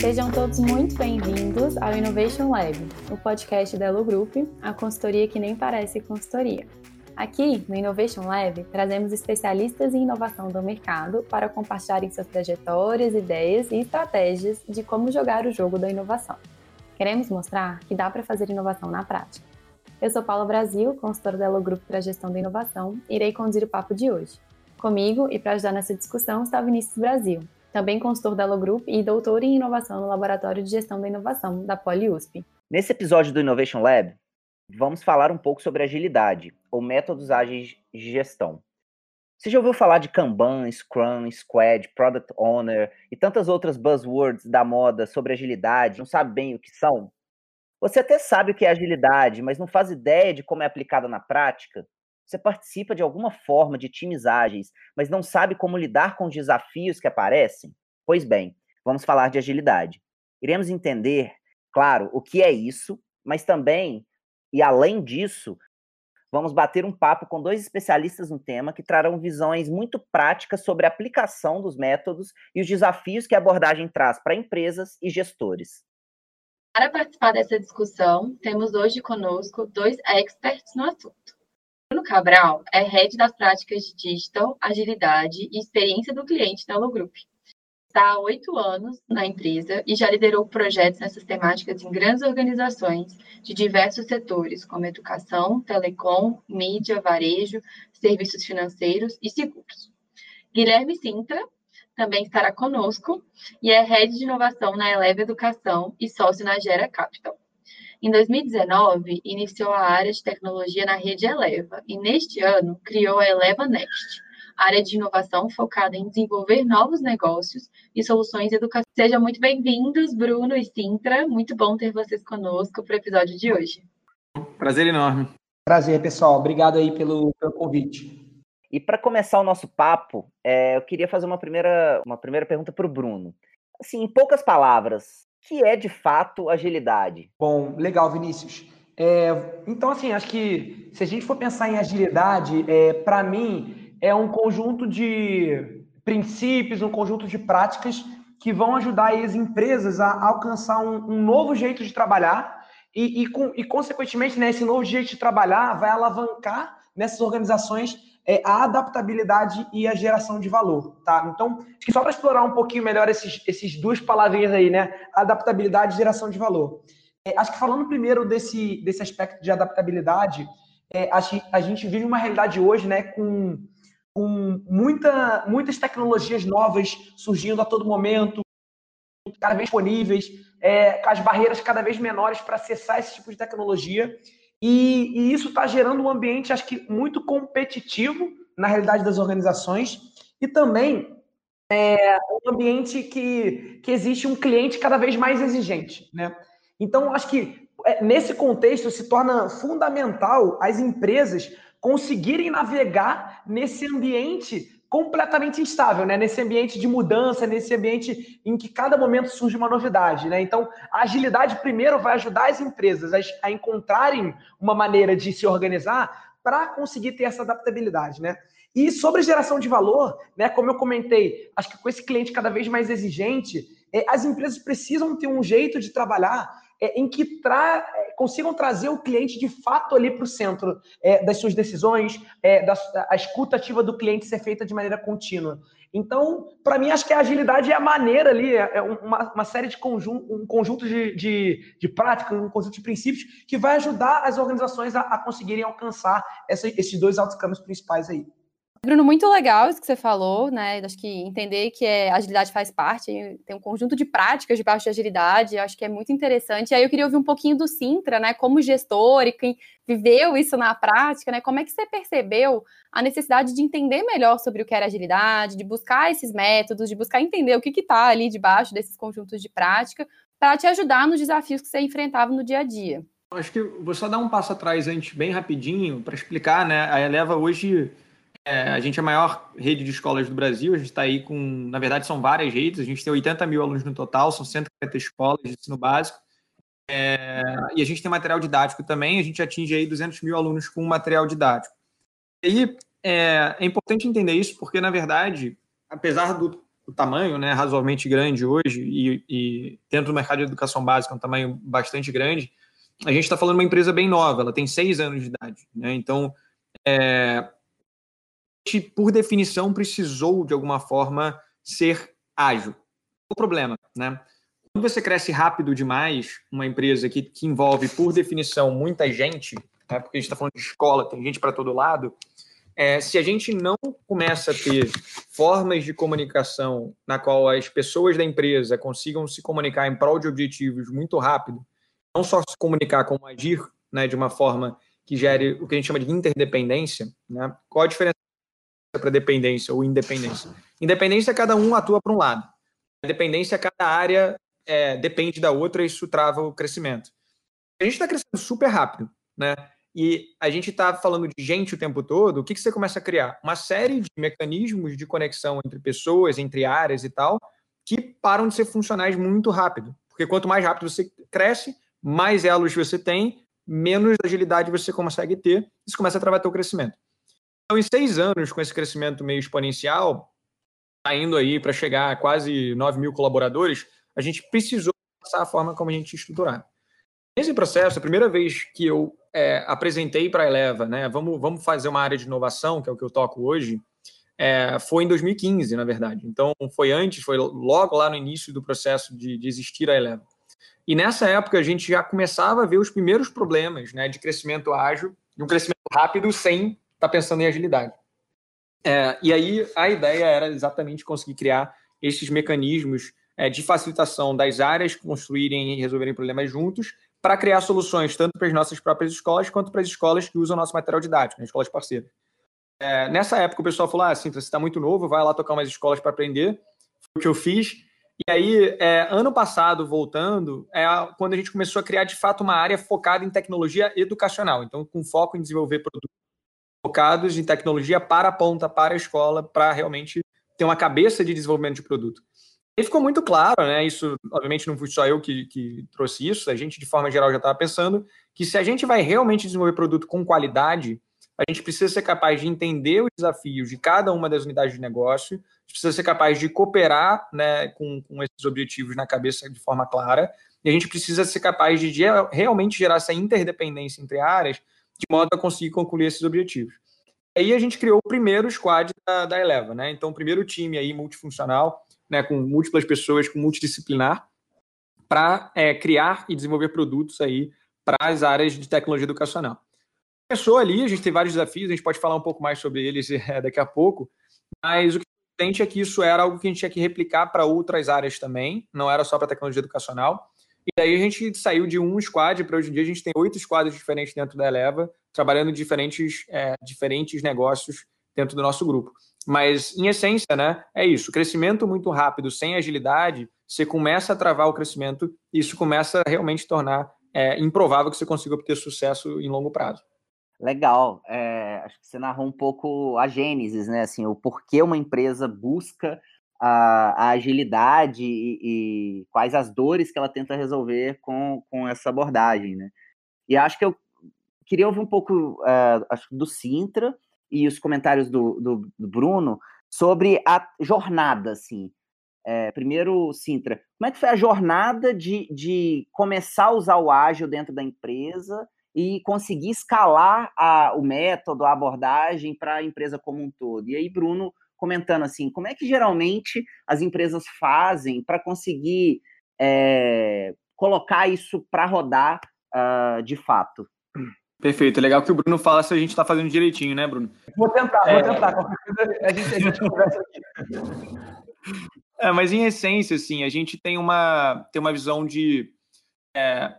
Sejam todos muito bem-vindos ao Innovation Lab, o podcast da Elo Group, a consultoria que nem parece consultoria. Aqui, no Innovation Lab, trazemos especialistas em inovação do mercado para compartilharem suas trajetórias, ideias e estratégias de como jogar o jogo da inovação. Queremos mostrar que dá para fazer inovação na prática. Eu sou Paula Brasil, consultora da Elo Grupo para a Gestão da Inovação, e irei conduzir o papo de hoje. Comigo e para ajudar nessa discussão está Vinícius Brasil, também consultor da Elo Group e doutor em inovação no Laboratório de Gestão da Inovação da PoliUSP. Nesse episódio do Innovation Lab, vamos falar um pouco sobre agilidade, ou métodos ágeis de gestão. Você já ouviu falar de Kanban, Scrum, Squad, Product Owner e tantas outras buzzwords da moda sobre agilidade? Não sabe bem o que são? Você até sabe o que é agilidade, mas não faz ideia de como é aplicada na prática? Você participa de alguma forma de times ágeis, mas não sabe como lidar com os desafios que aparecem? Pois bem, vamos falar de agilidade. Iremos entender, claro, o que é isso, mas também, e além disso, vamos bater um papo com dois especialistas no tema que trarão visões muito práticas sobre a aplicação dos métodos e os desafios que a abordagem traz para empresas e gestores. Para participar dessa discussão, temos hoje conosco dois experts no assunto. Bruno Cabral é head das práticas de digital, agilidade e experiência do cliente da Allo Group. Está há oito anos na empresa e já liderou projetos nessas temáticas em grandes organizações de diversos setores, como educação, telecom, mídia, varejo, serviços financeiros e seguros. Guilherme Sintra também estará conosco e é Head de Inovação na Eleva Educação e sócio na Gera Capital. Em 2019, iniciou a área de tecnologia na rede Eleva e, neste ano, criou a Eleva Next, área de inovação focada em desenvolver novos negócios e soluções educacionais. Sejam muito bem-vindos, Bruno e Sintra. Muito bom ter vocês conosco para o episódio de hoje. Prazer enorme. Prazer, pessoal. Obrigado aí pelo, pelo convite. E para começar o nosso papo, é, eu queria fazer uma primeira, uma primeira pergunta para o Bruno. Assim, em poucas palavras, que é de fato agilidade? Bom, legal, Vinícius. É, então, assim, acho que se a gente for pensar em agilidade, é, para mim, é um conjunto de princípios, um conjunto de práticas que vão ajudar as empresas a alcançar um, um novo jeito de trabalhar e, e, com, e consequentemente, né, esse novo jeito de trabalhar vai alavancar nessas organizações é a adaptabilidade e a geração de valor, tá? Então, acho que só para explorar um pouquinho melhor esses, esses duas palavrinhas aí, né? Adaptabilidade e geração de valor. É, acho que falando primeiro desse, desse aspecto de adaptabilidade, é, que a gente vive uma realidade hoje, né, com, com muita, muitas tecnologias novas surgindo a todo momento, cada vez disponíveis, é, com as barreiras cada vez menores para acessar esse tipo de tecnologia. E, e isso está gerando um ambiente, acho que, muito competitivo na realidade das organizações e também é, um ambiente que, que existe um cliente cada vez mais exigente. Né? Então, acho que é, nesse contexto se torna fundamental as empresas conseguirem navegar nesse ambiente completamente instável, né? Nesse ambiente de mudança, nesse ambiente em que cada momento surge uma novidade, né? Então, a agilidade primeiro vai ajudar as empresas a, encontrarem uma maneira de se organizar para conseguir ter essa adaptabilidade, né? E sobre geração de valor, né? Como eu comentei, acho que com esse cliente cada vez mais exigente, é, as empresas precisam ter um jeito de trabalhar é, em que tra é, consigam trazer o cliente de fato ali para o centro é, das suas decisões, é, da, a escuta ativa do cliente ser feita de maneira contínua. Então, para mim, acho que a agilidade é a maneira ali, é, é uma, uma série de conjunto, um conjunto de, de, de práticas, um conjunto de princípios que vai ajudar as organizações a, a conseguirem alcançar essa, esses dois outcomes principais aí. Bruno, muito legal isso que você falou, né? Acho que entender que é, agilidade faz parte, tem um conjunto de práticas de parte de agilidade, acho que é muito interessante. E aí eu queria ouvir um pouquinho do Sintra, né? Como gestor e quem viveu isso na prática, né? Como é que você percebeu a necessidade de entender melhor sobre o que era agilidade, de buscar esses métodos, de buscar entender o que está ali debaixo desses conjuntos de prática, para te ajudar nos desafios que você enfrentava no dia a dia? Acho que vou só dar um passo atrás antes, bem rapidinho, para explicar, né? A Eleva hoje a gente é a maior rede de escolas do Brasil, a gente está aí com, na verdade, são várias redes, a gente tem 80 mil alunos no total, são 150 escolas de ensino básico, é, e a gente tem material didático também, a gente atinge aí 200 mil alunos com material didático. E aí, é, é importante entender isso porque, na verdade, apesar do, do tamanho né, razoavelmente grande hoje e, e, dentro do mercado de educação básica, um tamanho bastante grande, a gente está falando de uma empresa bem nova, ela tem seis anos de idade. Né? Então, é, por definição, precisou, de alguma forma, ser ágil. O problema, né? Quando você cresce rápido demais, uma empresa que, que envolve, por definição, muita gente, né? porque a gente está falando de escola, tem gente para todo lado, é, se a gente não começa a ter formas de comunicação na qual as pessoas da empresa consigam se comunicar em prol de objetivos muito rápido, não só se comunicar, como agir né, de uma forma que gere o que a gente chama de interdependência, né? qual a diferença para dependência ou independência? Independência, cada um atua para um lado. Dependência, cada área é, depende da outra e isso trava o crescimento. A gente está crescendo super rápido, né? e a gente está falando de gente o tempo todo, o que, que você começa a criar? Uma série de mecanismos de conexão entre pessoas, entre áreas e tal, que param de ser funcionais muito rápido. Porque quanto mais rápido você cresce, mais elos você tem, menos agilidade você consegue ter, isso começa a travar teu crescimento. Então, em seis anos, com esse crescimento meio exponencial, tá indo aí para chegar a quase 9 mil colaboradores, a gente precisou passar a forma como a gente estruturar. Nesse processo, a primeira vez que eu é, apresentei para a Eleva, né, vamos, vamos fazer uma área de inovação, que é o que eu toco hoje, é, foi em 2015, na verdade. Então, foi antes, foi logo lá no início do processo de, de existir a Eleva. E nessa época, a gente já começava a ver os primeiros problemas né, de crescimento ágil, de um crescimento rápido, sem estar tá pensando em agilidade. É, e aí, a ideia era exatamente conseguir criar esses mecanismos é, de facilitação das áreas construírem e resolverem problemas juntos para criar soluções tanto para as nossas próprias escolas quanto para as escolas que usam nosso material didático, né, escolas parceiras. É, nessa época o pessoal falou: ah, assim, você está muito novo, vai lá tocar umas escolas para aprender. Foi o que eu fiz. E aí, é, ano passado, voltando, é quando a gente começou a criar de fato uma área focada em tecnologia educacional. Então, com foco em desenvolver produtos focados em tecnologia para a ponta, para a escola, para realmente ter uma cabeça de desenvolvimento de produto. E ficou muito claro, né? Isso, obviamente, não fui só eu que, que trouxe isso, a gente, de forma geral, já estava pensando que se a gente vai realmente desenvolver produto com qualidade, a gente precisa ser capaz de entender os desafios de cada uma das unidades de negócio, precisa ser capaz de cooperar né, com, com esses objetivos na cabeça de forma clara, e a gente precisa ser capaz de realmente gerar essa interdependência entre áreas, de modo a conseguir concluir esses objetivos. E aí a gente criou o primeiro squad da, da Eleva, né? Então, o primeiro time aí multifuncional, né, com múltiplas pessoas, com multidisciplinar, para é, criar e desenvolver produtos aí para as áreas de tecnologia educacional. Começou ali, a gente tem vários desafios, a gente pode falar um pouco mais sobre eles é, daqui a pouco, mas o que é é que isso era algo que a gente tinha que replicar para outras áreas também, não era só para tecnologia educacional. E daí a gente saiu de um squad para hoje em dia a gente tem oito squads diferentes dentro da Eleva, trabalhando diferentes, é, diferentes negócios dentro do nosso grupo. Mas, em essência, né, é isso. Crescimento muito rápido, sem agilidade, você começa a travar o crescimento e isso começa a realmente tornar é, improvável que você consiga obter sucesso em longo prazo. Legal. É, acho que você narrou um pouco a gênesis, né? Assim, o porquê uma empresa busca a, a agilidade e, e, quais as dores que ela tenta resolver com, com essa abordagem, né? E acho que eu queria ouvir um pouco uh, acho, do Sintra, e os comentários do, do, do Bruno sobre a jornada, assim. É, primeiro, Sintra, como é que foi a jornada de, de começar a usar o ágil dentro da empresa e conseguir escalar a, o método, a abordagem para a empresa como um todo? E aí, Bruno, comentando assim, como é que geralmente as empresas fazem para conseguir é, colocar isso para rodar uh, de fato? Perfeito, é legal que o Bruno fala se a gente está fazendo direitinho, né, Bruno? Vou tentar, vou é... tentar. Qualquer coisa a gente, a gente conversa aqui. É, mas em essência, assim, a gente tem uma, tem uma visão de. É,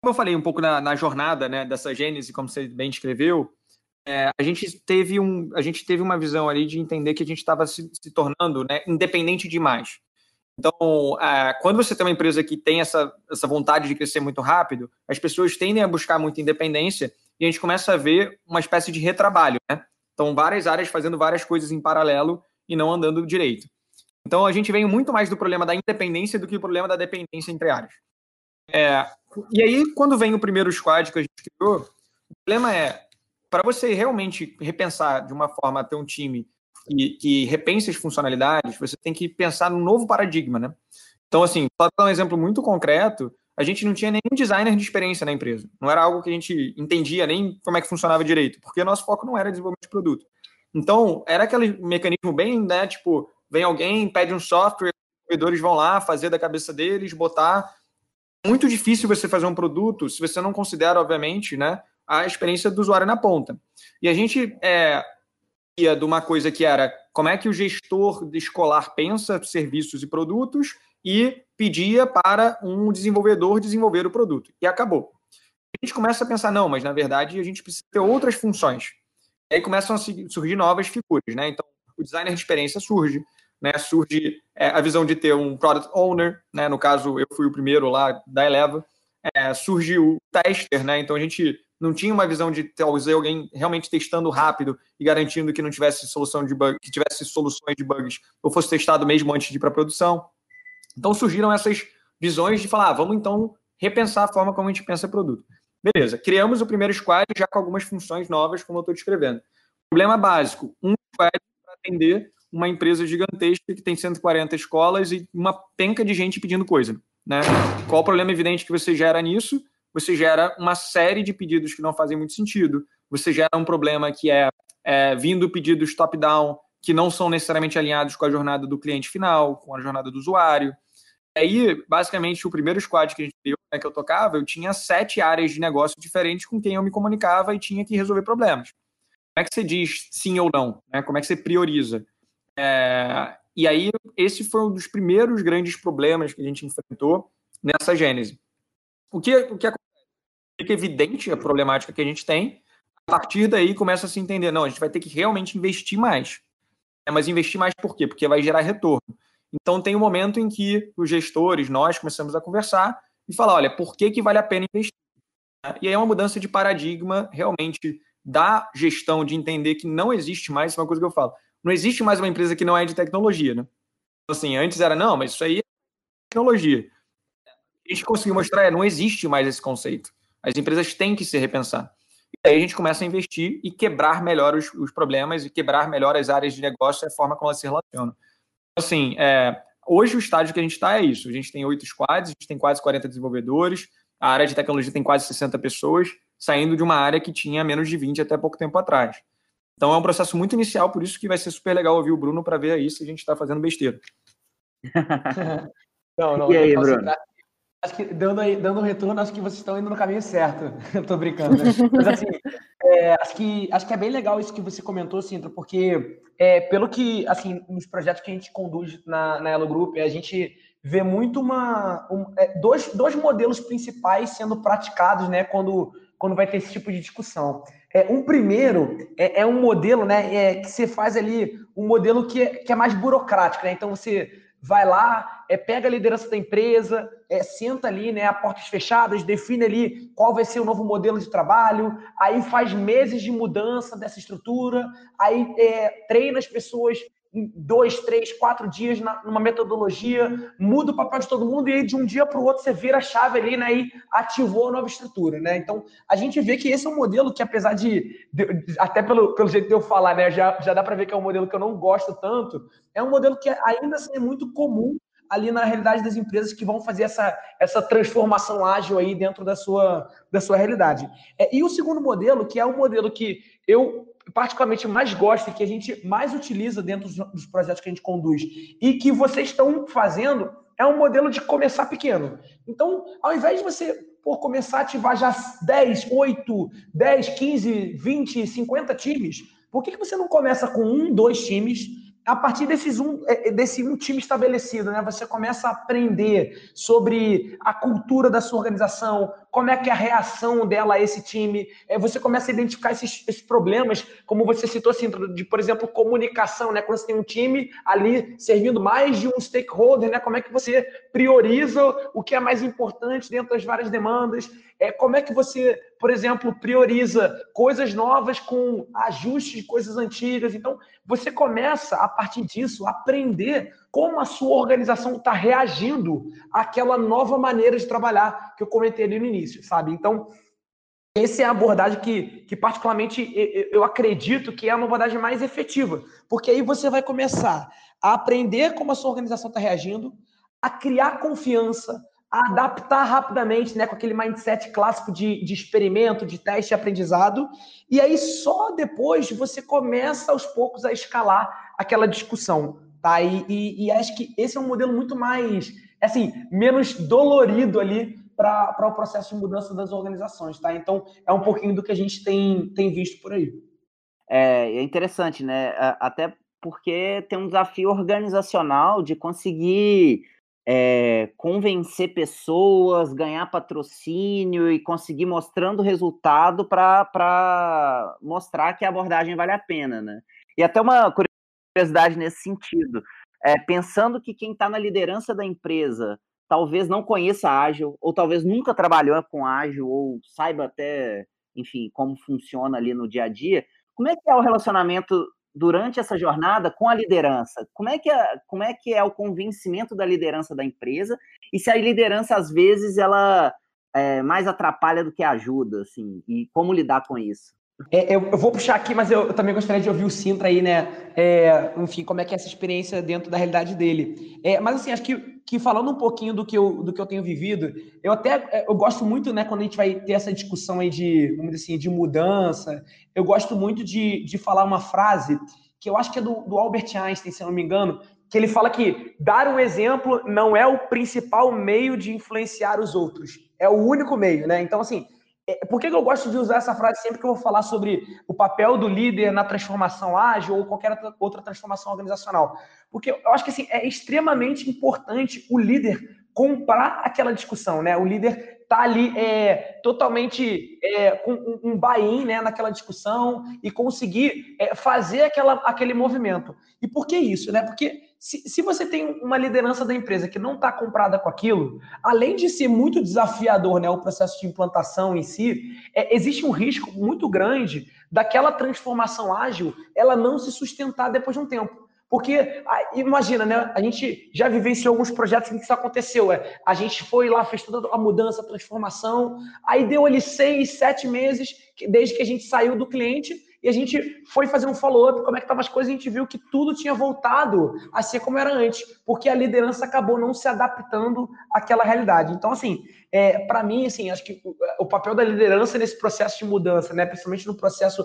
como eu falei um pouco na, na, jornada né, dessa gênese, como você bem descreveu, é, a, gente teve um, a gente teve uma visão ali de entender que a gente estava se, se, tornando né, independente demais. Então, é, quando você tem uma empresa que tem essa, essa vontade de crescer muito rápido, as pessoas tendem a buscar muita independência e a gente começa a ver uma espécie de retrabalho, né? Então, várias áreas fazendo várias coisas em paralelo e não andando direito. Então, a gente vem muito mais do problema da independência do que o problema da dependência entre áreas. É, e aí, quando vem o primeiro squad que a gente criou, o problema é para você realmente repensar de uma forma ter um time que, que repense as funcionalidades, você tem que pensar num novo paradigma, né? Então, assim, para dar um exemplo muito concreto, a gente não tinha nenhum designer de experiência na empresa. Não era algo que a gente entendia nem como é que funcionava direito, porque nosso foco não era desenvolvimento de produto. Então, era aquele mecanismo bem, né, tipo, vem alguém, pede um software, os desenvolvedores vão lá fazer da cabeça deles, botar. Muito difícil você fazer um produto se você não considera, obviamente, né, a experiência do usuário na ponta. E a gente é, ia de uma coisa que era como é que o gestor escolar pensa serviços e produtos e pedia para um desenvolvedor desenvolver o produto. E acabou. A gente começa a pensar, não, mas na verdade a gente precisa ter outras funções. E aí começam a surgir novas figuras, né? Então, o designer de experiência surge, né? Surge é, a visão de ter um product owner, né? No caso, eu fui o primeiro lá da Eleva. É, surge o tester, né? Então a gente não tinha uma visão de talvez alguém realmente testando rápido e garantindo que não tivesse solução de bug, que tivesse soluções de bugs ou fosse testado mesmo antes de ir para produção. Então surgiram essas visões de falar, ah, vamos então repensar a forma como a gente pensa produto. Beleza, criamos o primeiro squad já com algumas funções novas, como eu estou descrevendo. Problema básico, um squad para atender uma empresa gigantesca que tem 140 escolas e uma penca de gente pedindo coisa. Né? Qual o problema evidente que você gera nisso? Você gera uma série de pedidos que não fazem muito sentido. Você gera um problema que é, é vindo pedidos top-down que não são necessariamente alinhados com a jornada do cliente final, com a jornada do usuário. Aí, basicamente, o primeiro squad que a gente deu, né, que eu tocava, eu tinha sete áreas de negócio diferentes com quem eu me comunicava e tinha que resolver problemas. Como é que você diz sim ou não? Né? Como é que você prioriza? É... E aí, esse foi um dos primeiros grandes problemas que a gente enfrentou nessa gênese. O que, o que acontece? Fica evidente a problemática que a gente tem, a partir daí começa a se entender, não, a gente vai ter que realmente investir mais. É, mas investir mais por quê? Porque vai gerar retorno. Então tem um momento em que os gestores, nós começamos a conversar e falar, olha, por que, que vale a pena investir? E aí é uma mudança de paradigma realmente da gestão, de entender que não existe mais, uma coisa que eu falo, não existe mais uma empresa que não é de tecnologia, né? Então, assim, antes era, não, mas isso aí é tecnologia. A gente conseguiu mostrar, é, não existe mais esse conceito. As empresas têm que se repensar. E aí a gente começa a investir e quebrar melhor os, os problemas e quebrar melhor as áreas de negócio e a forma como elas se relacionam. Assim, é, hoje o estágio que a gente está é isso. A gente tem oito squads, a gente tem quase 40 desenvolvedores, a área de tecnologia tem quase 60 pessoas, saindo de uma área que tinha menos de 20 até pouco tempo atrás. Então é um processo muito inicial, por isso que vai ser super legal ouvir o Bruno para ver aí se a gente está fazendo besteira. não, não, e aí, Bruno? Acho que dando, dando retorno, acho que vocês estão indo no caminho certo. Eu tô brincando. Né? Mas assim, é, acho, que, acho que é bem legal isso que você comentou, Sintra, porque é, pelo que, assim, nos projetos que a gente conduz na, na Elo Group, a gente vê muito uma. Um, é, dois, dois modelos principais sendo praticados, né, quando, quando vai ter esse tipo de discussão. É, um primeiro é, é um modelo, né, é, que você faz ali, um modelo que é, que é mais burocrático, né? Então você vai lá, é, pega a liderança da empresa, é, senta ali, né, a portas fechadas, define ali qual vai ser o novo modelo de trabalho, aí faz meses de mudança dessa estrutura, aí é, treina as pessoas dois, três, quatro dias na, numa metodologia, muda o papel de todo mundo e aí de um dia para o outro você vira a chave ali né, e ativou a nova estrutura. Né? Então, a gente vê que esse é um modelo que, apesar de, de até pelo, pelo jeito de eu falar, né, já, já dá para ver que é um modelo que eu não gosto tanto, é um modelo que ainda assim é muito comum ali na realidade das empresas que vão fazer essa, essa transformação ágil aí dentro da sua, da sua realidade. É, e o segundo modelo, que é o modelo que eu particularmente mais gosto e que a gente mais utiliza dentro dos projetos que a gente conduz e que vocês estão fazendo é um modelo de começar pequeno. Então, ao invés de você por começar a ativar já 10, 8, 10, 15, 20, 50 times, por que, que você não começa com um, dois times a partir desses um, é, é, desse um time estabelecido, né, você começa a aprender sobre a cultura da sua organização, como é que é a reação dela a esse time, é, você começa a identificar esses, esses, problemas, como você citou assim, de, por exemplo, comunicação, né, quando você tem um time ali servindo mais de um stakeholder, né, como é que você prioriza o que é mais importante dentro das várias demandas, é, como é que você, por exemplo, prioriza coisas novas com ajustes de coisas antigas. Então, você começa, a partir disso, a aprender como a sua organização está reagindo àquela nova maneira de trabalhar que eu comentei ali no início, sabe? Então, Essa é a abordagem que, que particularmente, eu acredito que é uma abordagem mais efetiva, porque aí você vai começar a aprender como a sua organização está reagindo, a criar confiança, a adaptar rapidamente, né, com aquele mindset clássico de, de experimento, de teste e aprendizado, e aí só depois você começa aos poucos a escalar aquela discussão, tá? E, e, e acho que esse é um modelo muito mais, assim, menos dolorido ali para o processo de mudança das organizações, tá? Então, é um pouquinho do que a gente tem, tem visto por aí. É, é interessante, né? Até porque tem um desafio organizacional de conseguir é, convencer pessoas, ganhar patrocínio e conseguir mostrando resultado para mostrar que a abordagem vale a pena, né? E até uma curiosidade nesse sentido, é, pensando que quem está na liderança da empresa talvez não conheça ágil, ou talvez nunca trabalhou com ágil, ou saiba até, enfim, como funciona ali no dia a dia, como é que é o relacionamento durante essa jornada com a liderança? Como é que é, como é, que é o convencimento da liderança da empresa? E se a liderança, às vezes, ela é, mais atrapalha do que ajuda, assim, e como lidar com isso? É, eu, eu, vou puxar aqui, mas eu, eu, também gostaria de ouvir o Sintra aí, né? É, enfim, como é que é essa experiência dentro da realidade dele. É, mas assim, acho que, que falando um pouquinho do que, eu, do que eu tenho vivido, eu até é, eu gosto muito, né, quando a gente vai ter essa discussão aí de, vamos dizer assim, de mudança, eu gosto muito de, de falar uma frase que eu acho que é do, do Albert Einstein, se eu não me engano, que ele fala que dar um exemplo não é o principal meio de influenciar os outros, é o único meio, né? Então, assim, por que eu gosto de usar essa frase sempre que eu vou falar sobre o papel do líder na transformação ágil ou qualquer outra transformação organizacional? Porque eu acho que assim, é extremamente importante o líder comprar aquela discussão, né? O líder tá ali é, totalmente é, com um, um buy-in né, naquela discussão e conseguir é, fazer aquela, aquele movimento. E por que isso? Né? Porque se, se você tem uma liderança da empresa que não está comprada com aquilo, além de ser muito desafiador né, o processo de implantação em si, é, existe um risco muito grande daquela transformação ágil ela não se sustentar depois de um tempo. Porque, imagina, né? A gente já vivenciou alguns projetos em que isso aconteceu. É, a gente foi lá, fez toda a mudança, a transformação, aí deu ali seis, sete meses, desde que a gente saiu do cliente, e a gente foi fazer um follow-up, como é que estavam as coisas, a gente viu que tudo tinha voltado a ser como era antes, porque a liderança acabou não se adaptando àquela realidade. Então, assim, é, para mim, assim, acho que o, o, papel da liderança nesse processo de mudança, né, principalmente no processo,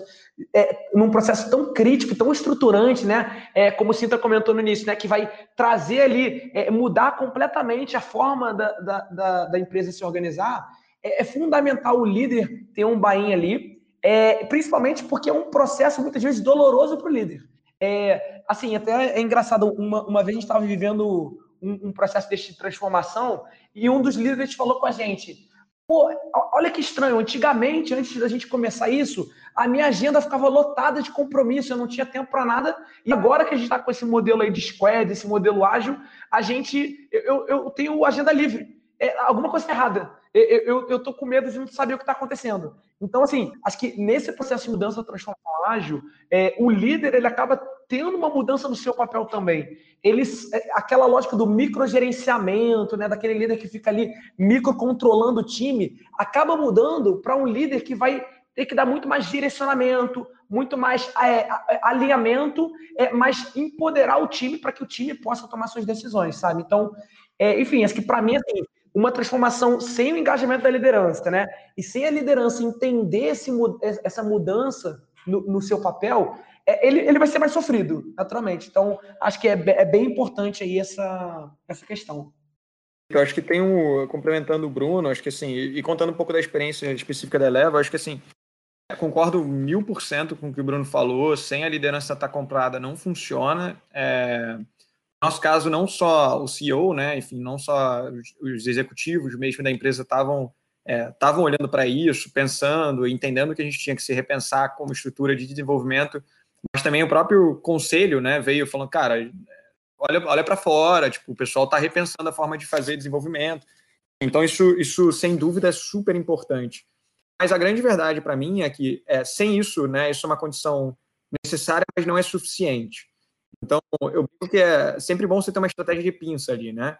é, num processo tão crítico, tão estruturante, né, é, como o Cinta comentou no início, né, que vai trazer ali, é, mudar completamente a forma da, da, da, da empresa se organizar, é, é fundamental o líder ter um bain ali, é, principalmente porque é um processo muitas vezes doloroso para o líder. É, assim, até é engraçado, uma, uma vez a gente estava vivendo um, um, processo de transformação e um dos líderes falou com a gente, pô, olha que estranho, antigamente, antes da gente começar isso, a minha agenda ficava lotada de compromisso, eu não tinha tempo para nada, e agora que a gente está com esse modelo aí de squad, esse modelo ágil, a gente, eu, eu tenho agenda livre. É, alguma coisa errada eu, eu, tô com medo de não saber o que está acontecendo. Então, assim, acho que nesse processo de mudança transformação ágil, é, o líder ele acaba tendo uma mudança no seu papel também. Eles, é, aquela lógica do microgerenciamento, né, daquele líder que fica ali microcontrolando o time, acaba mudando para um líder que vai ter que dar muito mais direcionamento, muito mais é, alinhamento, é, mas empoderar o time para que o time possa tomar suas decisões, sabe? Então, é, enfim, acho que para mim, assim, uma transformação sem o engajamento da liderança, né? E sem a liderança entender esse, essa mudança no, no seu papel, é, ele, ele vai ser mais sofrido, naturalmente. Então, acho que é, é bem importante aí essa, essa questão. Eu acho que tem um, complementando o Bruno, acho que assim, e contando um pouco da experiência específica da Eleva, acho que assim, concordo mil por cento com o que o Bruno falou, sem a liderança estar tá comprada não funciona. É, nosso caso, não só o CEO, né, enfim, não só os executivos mesmo da empresa estavam estavam é, olhando para isso, pensando, entendendo que a gente tinha que se repensar como estrutura de desenvolvimento, mas também o próprio conselho, né, veio falando, cara, olha, olha para fora, tipo, o pessoal está repensando a forma de fazer desenvolvimento. Então isso, isso sem dúvida é super importante. Mas a grande verdade para mim é que é, sem isso, né, isso é uma condição necessária, mas não é suficiente. Então, eu digo que é sempre bom você ter uma estratégia de pinça ali, né?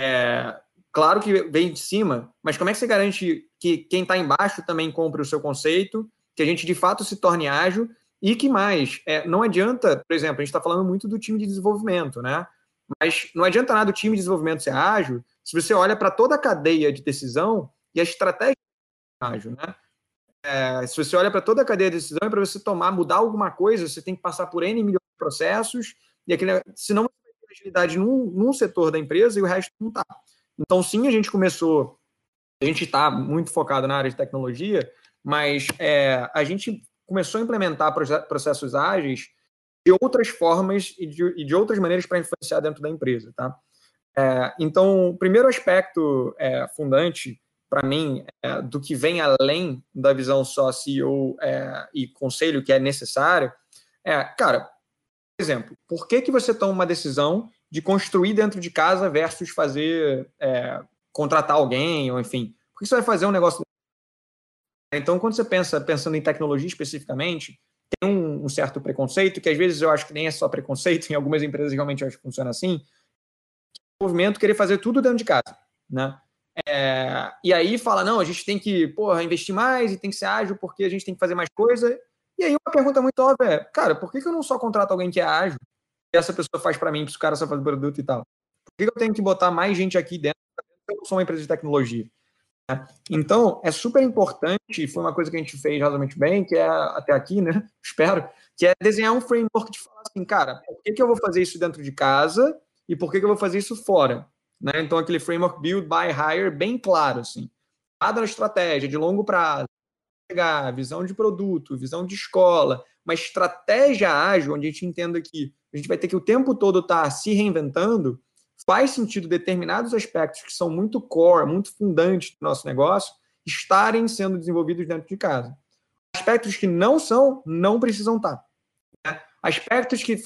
É, claro que vem de cima, mas como é que você garante que quem está embaixo também compre o seu conceito, que a gente de fato se torne ágil e que mais? É, não adianta, por exemplo, a gente está falando muito do time de desenvolvimento, né? Mas não adianta nada o time de desenvolvimento ser ágil se você olha para toda a cadeia de decisão e a estratégia ágil, né? É, se você olha para toda a cadeia de decisão, é para você tomar, mudar alguma coisa, você tem que passar por N milhões processos, e aquele, senão você vai ter agilidade num, num setor da empresa e o resto não está. Então, sim, a gente começou, a gente está muito focado na área de tecnologia, mas é, a gente começou a implementar processos ágeis de outras formas e de, e de outras maneiras para influenciar dentro da empresa, tá? É, então, o primeiro aspecto é, fundante para mim é, do que vem além da visão só CEO é, e conselho que é necessário é, cara, exemplo, por que que você toma uma decisão de construir dentro de casa versus fazer é, contratar alguém ou enfim, por que você vai fazer um negócio então, quando você pensa pensando em tecnologia especificamente, tem um, um, certo preconceito, que às vezes eu acho que nem é só preconceito, em algumas empresas realmente eu acho que funciona assim, que é o movimento querer fazer tudo dentro de casa, né? É, e aí fala, não, a gente tem que, porra, investir mais e tem que ser ágil porque a gente tem que fazer mais coisa. E aí uma pergunta muito óbvia é, cara, por que, que eu não só contrato alguém que é ágil e essa pessoa faz para mim, para os caras só fazem produto e tal? Por que, que eu tenho que botar mais gente aqui dentro eu não sou uma empresa de tecnologia? Então, é super importante, foi uma coisa que a gente fez razoavelmente bem, que é até aqui, né? Espero, que é desenhar um framework de falar assim, cara, por que, que eu vou fazer isso dentro de casa e por que, que eu vou fazer isso fora? Né? Então, aquele framework build, buy, hire, bem claro, assim. Cada estratégia de longo prazo, pegar visão de produto, visão de escola, uma estratégia ágil, onde a gente entenda que a gente vai ter que o tempo todo estar tá se reinventando, faz sentido determinados aspectos que são muito core, muito fundantes do nosso negócio, estarem sendo desenvolvidos dentro de casa. Aspectos que não são, não precisam estar. Né? Aspectos que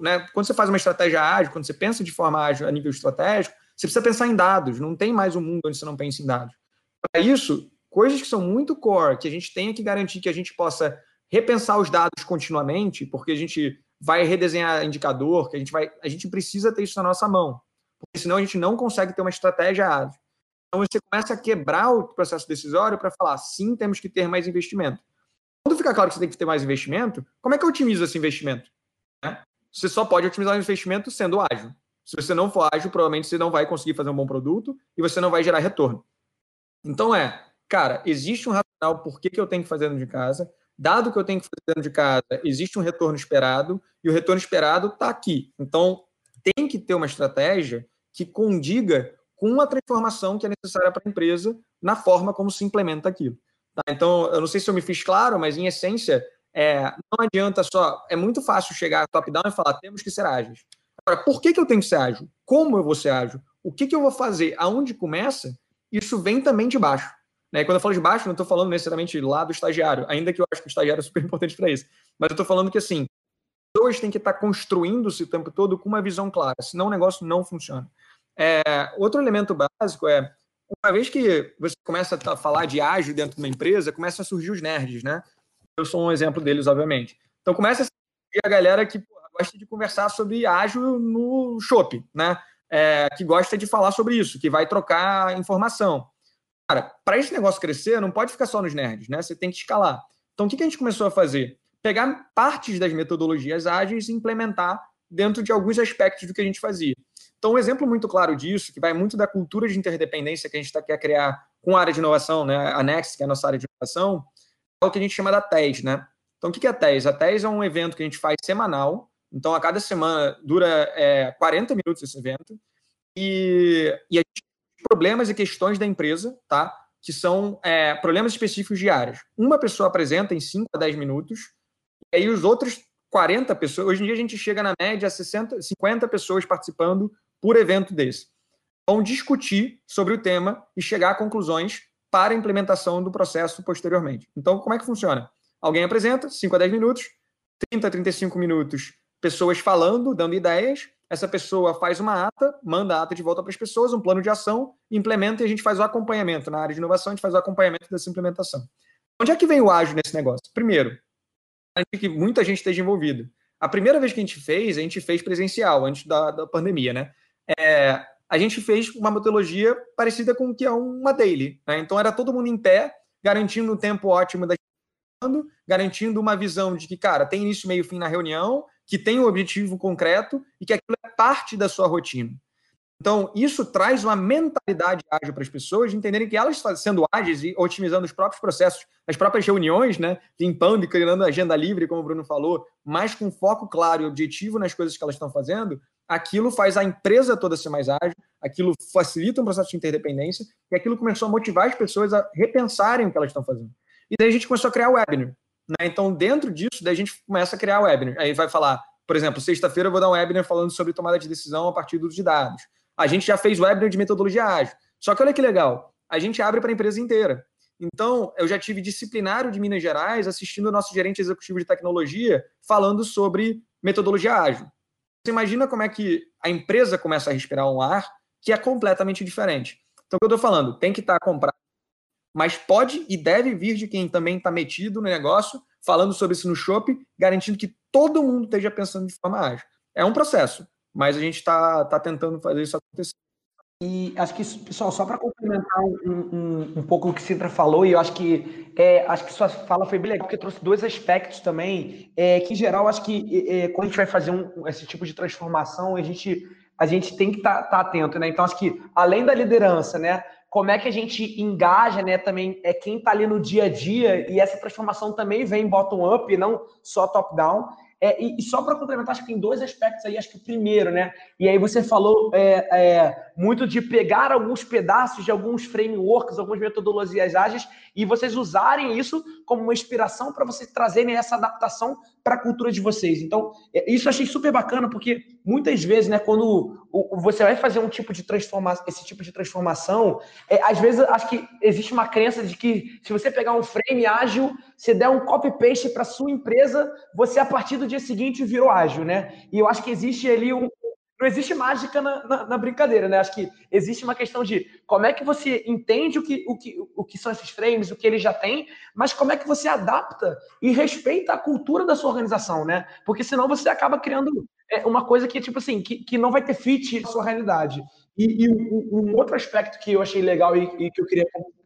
né, quando você faz uma estratégia ágil, quando você pensa de forma ágil a nível estratégico, você precisa pensar em dados. Não tem mais um mundo onde você não pensa em dados. Para isso, coisas que são muito core, que a gente tenha que garantir que a gente possa repensar os dados continuamente, porque a gente vai redesenhar indicador, que a gente vai, a gente precisa ter isso na nossa mão, porque senão a gente não consegue ter uma estratégia ágil. Então você começa a quebrar o processo decisório para falar, sim, temos que ter mais investimento. Quando fica claro que você tem que ter mais investimento, como é que eu otimizo esse investimento? Né? Você só pode otimizar o investimento sendo ágil. Se você não for ágil, provavelmente você não vai conseguir fazer um bom produto e você não vai gerar retorno. Então é, cara, existe um racional por que, que eu tenho que fazer dentro de casa, dado que eu tenho que fazer dentro de casa, existe um retorno esperado, e o retorno esperado está aqui. Então, tem que ter uma estratégia que condiga com a transformação que é necessária para a empresa na forma como se implementa aquilo. Tá? Então, eu não sei se eu me fiz claro, mas em essência, é, não adianta só. É muito fácil chegar top-down e falar temos que ser ágeis. Agora, por que, que eu tenho que ser ágil? Como eu vou ser ágil? O que, que eu vou fazer? Aonde começa? Isso vem também de baixo. Né? Quando eu falo de baixo, não estou falando necessariamente lá do estagiário, ainda que eu acho que o estagiário é super importante para isso. Mas eu estou falando que assim, pessoas têm que estar construindo-se o tempo todo com uma visão clara, senão o negócio não funciona. É, outro elemento básico é, uma vez que você começa a falar de ágil dentro de uma empresa, começam a surgir os nerds, né? Eu sou um exemplo deles, obviamente. Então começa a surgir a galera que pô, gosta de conversar sobre ágil no shopping, né? É, que gosta de falar sobre isso, que vai trocar informação. Cara, para esse negócio crescer, não pode ficar só nos nerds, né? Você tem que escalar. Então, o que, a gente começou a fazer? Pegar partes das metodologias ágeis e implementar dentro de alguns aspectos do que a gente fazia. Então, um exemplo muito claro disso, que vai muito da cultura de interdependência que a gente tá, quer criar com a área de inovação, né? A Next, que é a nossa área de inovação, é o que a gente chama da TES, né? Então, o que é a TES? A TES é um evento que a gente faz semanal. Então, a cada semana dura é, 40 minutos esse evento. E, e a gente problemas e questões da empresa, tá? Que são é, problemas específicos de áreas. Uma pessoa apresenta em 5 a 10 minutos, e aí os outros 40 pessoas. Hoje em dia a gente chega na média a 60, 50 pessoas participando por evento desse. Vão discutir sobre o tema e chegar a conclusões para a implementação do processo posteriormente. Então, como é que funciona? Alguém apresenta, 5 a 10 minutos, 30 a 35 minutos, pessoas falando, dando ideias, essa pessoa faz uma ata, manda a ata de volta para as pessoas, um plano de ação, implementa e a gente faz o acompanhamento. Na área de inovação, a gente faz o acompanhamento dessa implementação. Onde é que vem o ágil nesse negócio? Primeiro, que muita gente esteja envolvida. A primeira vez que a gente fez, a gente fez presencial, antes da, da pandemia, né? É, a gente fez uma metodologia parecida com o que é uma daily. Né? Então, era todo mundo em pé, garantindo um tempo ótimo da garantindo uma visão de que, cara, tem início, meio fim na reunião, que tem um objetivo concreto e que aquilo é parte da sua rotina. Então, isso traz uma mentalidade ágil para as pessoas de entenderem que elas sendo ágeis e otimizando os próprios processos, as próprias reuniões, né? limpando e criando agenda livre, como o Bruno falou, mas com foco claro e objetivo nas coisas que elas estão fazendo, aquilo faz a empresa toda ser mais ágil, aquilo facilita um processo de interdependência e aquilo começou a motivar as pessoas a repensarem o que elas estão fazendo. E daí a gente começou a criar o webinar. Né? Então, dentro disso, daí a gente começa a criar webinar. Aí vai falar, por exemplo, sexta-feira eu vou dar um webinar falando sobre tomada de decisão a partir dos dados. A gente já fez webinar de metodologia ágil. Só que olha que legal, a gente abre para a empresa inteira. Então, eu já tive disciplinário de Minas Gerais assistindo o nosso gerente executivo de tecnologia falando sobre metodologia ágil. Você imagina como é que a empresa começa a respirar um ar que é completamente diferente. Então, o que eu estou falando? Tem que estar tá comprado, mas pode e deve vir de quem também está metido no negócio, falando sobre isso no shopping, garantindo que todo mundo esteja pensando de forma ágil. É um processo mas a gente está tá tentando fazer isso acontecer. E acho que, pessoal, só para complementar um, um, um, pouco o que o Sintra falou, e eu acho que é, acho que sua fala foi bem legal, porque trouxe dois aspectos também, é, que em geral acho que é, quando a gente vai fazer um, esse tipo de transformação, a gente, a gente tem que estar tá, tá atento, né? Então, acho que além da liderança, né? Como é que a gente engaja, né? Também é quem está ali no dia a dia, e essa transformação também vem bottom-up, não só top-down. É, e, e, só para complementar, acho que tem dois aspectos aí. Acho que o primeiro, né? E aí você falou é, é, muito de pegar alguns pedaços de alguns frameworks, algumas metodologias ágeis e vocês usarem isso como uma inspiração para vocês trazerem essa adaptação para a cultura de vocês. Então, é, isso eu achei super bacana, porque muitas vezes, né, quando você vai fazer um tipo de transformação, esse tipo de transformação, é, às vezes acho que existe uma crença de que se você pegar um frame ágil, se der um copy-paste para sua empresa, você a partir do dia seguinte virou ágil, né? E eu acho que existe ali um, não existe mágica na, na, na, brincadeira, né? Acho que existe uma questão de como é que você entende o que, o, que, o que são esses frames, o que ele já tem, mas como é que você adapta e respeita a cultura da sua organização, né? Porque senão você acaba criando é, uma coisa que, tipo assim, que, que não vai ter fit na sua realidade. E, e um, um, outro aspecto que eu achei legal e, e que eu queria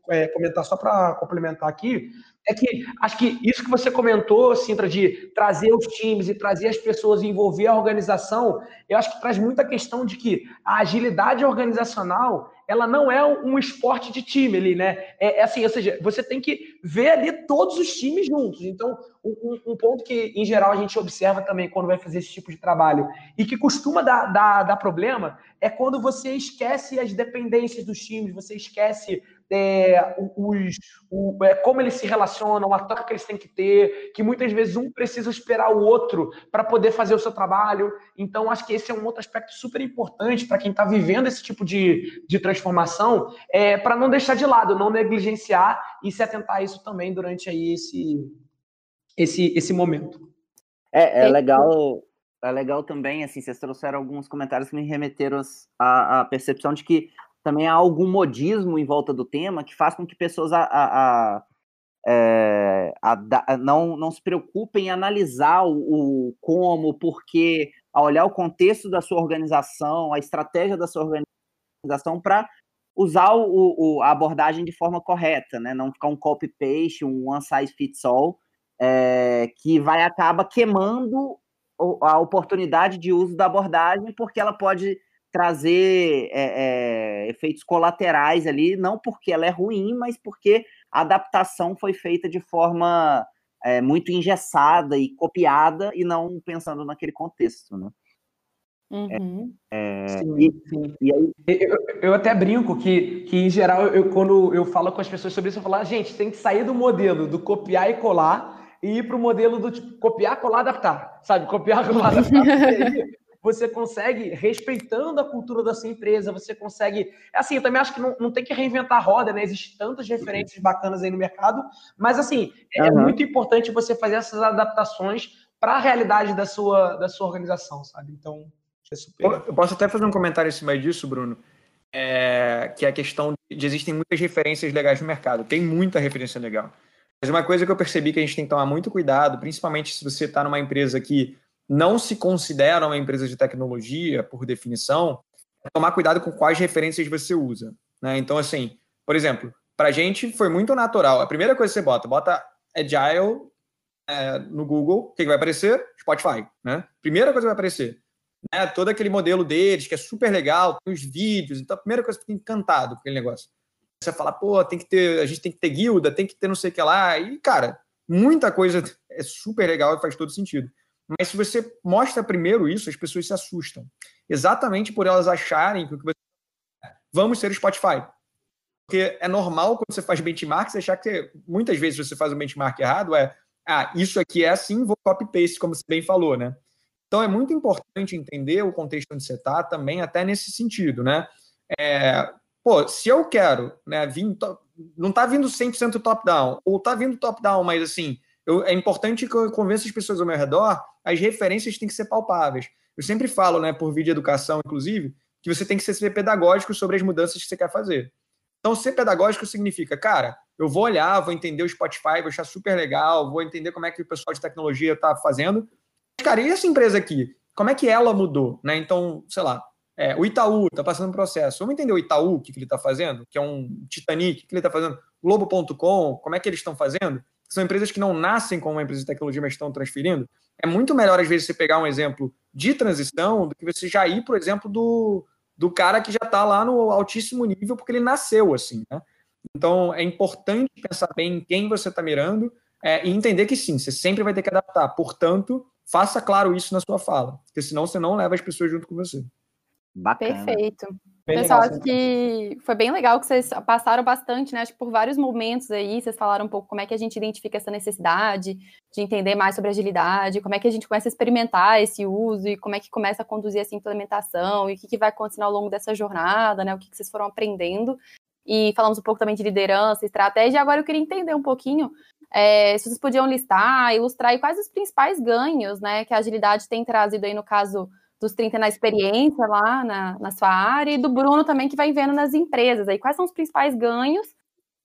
é, comentar só para complementar aqui é que acho que isso que você comentou, Sintra, de trazer os times e trazer as pessoas e envolver a organização, eu acho que traz muita questão de que a agilidade organizacional ela não é um esporte de time ali, né? É, é assim, ou seja, você tem que ver ali todos os times juntos. Então, um, um, ponto que, em geral, a gente observa também quando vai fazer esse tipo de trabalho e que costuma dar, dar, dar problema é quando você esquece as dependências dos times, você esquece é, os, o, é, como eles se relacionam, a troca que eles têm que ter, que muitas vezes um precisa esperar o outro para poder fazer o seu trabalho. Então, acho que esse é um outro aspecto super importante para quem está vivendo esse tipo de, de transformação, é, para não deixar de lado, não negligenciar e se atentar a isso também durante aí esse, esse, esse momento. É, é legal é legal também, assim, vocês trouxeram alguns comentários que me remeteram à, à percepção de que também há algum modismo em volta do tema que faz com que pessoas a, a, a, é, não, não se preocupem em analisar o, o como, o porquê, a olhar o contexto da sua organização, a estratégia da sua organização para usar o, o, a abordagem de forma correta, né? não ficar um copy-paste, um one size fits all, é, que vai acaba queimando a oportunidade de uso da abordagem, porque ela pode trazer é, é, efeitos colaterais ali, não porque ela é ruim, mas porque a adaptação foi feita de forma é, muito engessada e copiada e não pensando naquele contexto, né? Uhum. Sim, e, sim. E aí... eu, eu, até brinco que, que, em geral, eu, quando eu falo com as pessoas sobre isso, eu falo, ah, gente, tem que sair do modelo do copiar e colar e ir para o modelo do tipo, copiar, colar, adaptar, sabe? Copiar, colar, adaptar você consegue, respeitando a cultura da sua empresa, você consegue. É assim, eu também acho que não, não tem que reinventar a roda, né? Existem tantas referências bacanas aí no mercado, mas assim, é uhum. muito importante você fazer essas adaptações para a realidade da sua, da sua organização, sabe? Então, é super. Eu posso até fazer um comentário em cima disso, Bruno. É, que é a questão de existem muitas referências legais no mercado. Tem muita referência legal. Mas uma coisa que eu percebi que a gente tem que tomar muito cuidado, principalmente se você está numa empresa que não se considera uma empresa de tecnologia, por definição, tomar cuidado com quais referências você usa. Né? Então, assim, por exemplo, para a gente foi muito natural. A primeira coisa que você bota, bota Agile é, no Google, o que, que, vai aparecer? Spotify, né? Primeira coisa que vai aparecer. Né? Todo aquele modelo deles, que é super legal, tem os vídeos, então a primeira coisa que fica encantado com aquele negócio. Você fala, pô, tem que ter, a gente tem que ter guilda, tem que ter não sei o que lá, e, cara, muita coisa é super legal e faz todo sentido. Mas se você mostra primeiro isso, as pessoas se assustam. Exatamente por elas acharem que você... vamos ser o Spotify. Porque é normal quando você faz benchmark, você achar que muitas vezes você faz um benchmark errado, é ah, isso aqui é assim, vou copy-paste, como você bem falou, né? Então é muito importante entender o contexto onde você está também, até nesse sentido, né? É, pô, se eu quero, né, vir, não está vindo 100% top-down, ou está vindo top-down, mas assim, eu, é importante que eu convença as pessoas ao meu redor, as referências têm que ser palpáveis. Eu sempre falo, né, por vídeo de educação, inclusive, que você tem que ser pedagógico sobre as mudanças que você quer fazer. Então, ser pedagógico significa, cara, eu vou olhar, vou entender o Spotify, vou achar super legal, vou entender como é que o pessoal de tecnologia está fazendo. Cara, e essa empresa aqui? Como é que ela mudou? Né? Então, sei lá, é, o Itaú está passando um processo. Vamos entender o Itaú, o que, que ele está fazendo, que é um Titanic, o que ele está fazendo, Globo.com, como é que eles estão fazendo? São empresas que não nascem como uma empresa de tecnologia, mas estão transferindo. É muito melhor, às vezes, você pegar um exemplo de transição do que você já ir, por exemplo, do, do cara que já está lá no altíssimo nível porque ele nasceu assim, né? Então é importante pensar bem em quem você está mirando é, e entender que sim, você sempre vai ter que adaptar. Portanto, faça claro isso na sua fala, porque senão você não leva as pessoas junto com você. Bacana. Perfeito. Bem Pessoal, legal, acho que foi bem legal que vocês passaram bastante, né? Acho que por vários momentos aí, vocês falaram um pouco como é que a gente identifica essa necessidade de entender mais sobre agilidade, como é que a gente começa a experimentar esse uso e como é que começa a conduzir essa implementação e o que, que vai acontecer ao longo dessa jornada, né? O que, que vocês foram aprendendo. E falamos um pouco também de liderança, estratégia. Agora eu queria entender um pouquinho é, se vocês podiam listar, ilustrar e quais os principais ganhos, né, que a agilidade tem trazido aí no caso dos 30 na experiência lá na, na sua área, e do Bruno também, que vai vendo nas empresas. Aí, quais são os principais ganhos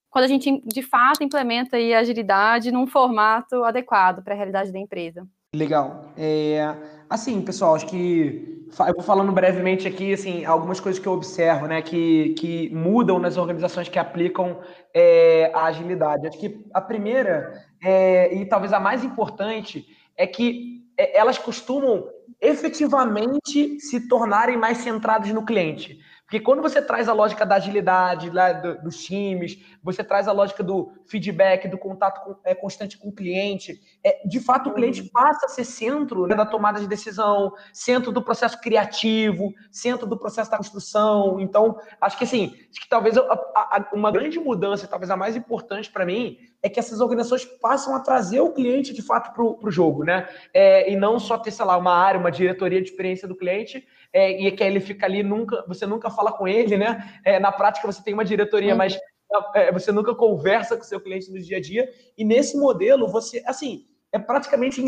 quando a gente, de fato, implementa aí a agilidade num formato adequado para a realidade da empresa? Legal. É, assim, pessoal, acho que eu vou falando brevemente aqui, assim, algumas coisas que eu observo, né, que, que mudam nas organizações que aplicam é, a agilidade. Acho que a primeira, é, e talvez a mais importante, é que é, elas costumam efetivamente se tornarem mais centrados no cliente. Porque quando você traz a lógica da agilidade lá dos times, você traz a lógica do feedback, do contato com, é, constante com o cliente, é, de fato o cliente uhum. passa a ser centro né, da tomada de decisão, centro do processo criativo, centro do processo da construção. Então, acho que assim, acho que talvez a, a, uma grande mudança, talvez a mais importante para mim, é que essas organizações passam a trazer o cliente de fato para o jogo, né? É, e não só ter, sei lá, uma área, uma diretoria de experiência do cliente, é, e que ele fica ali, nunca, você nunca fala com ele, né? É, na prática você tem uma diretoria, uhum. mas é, você nunca conversa com o seu cliente no dia a dia. E nesse modelo, você, assim, é praticamente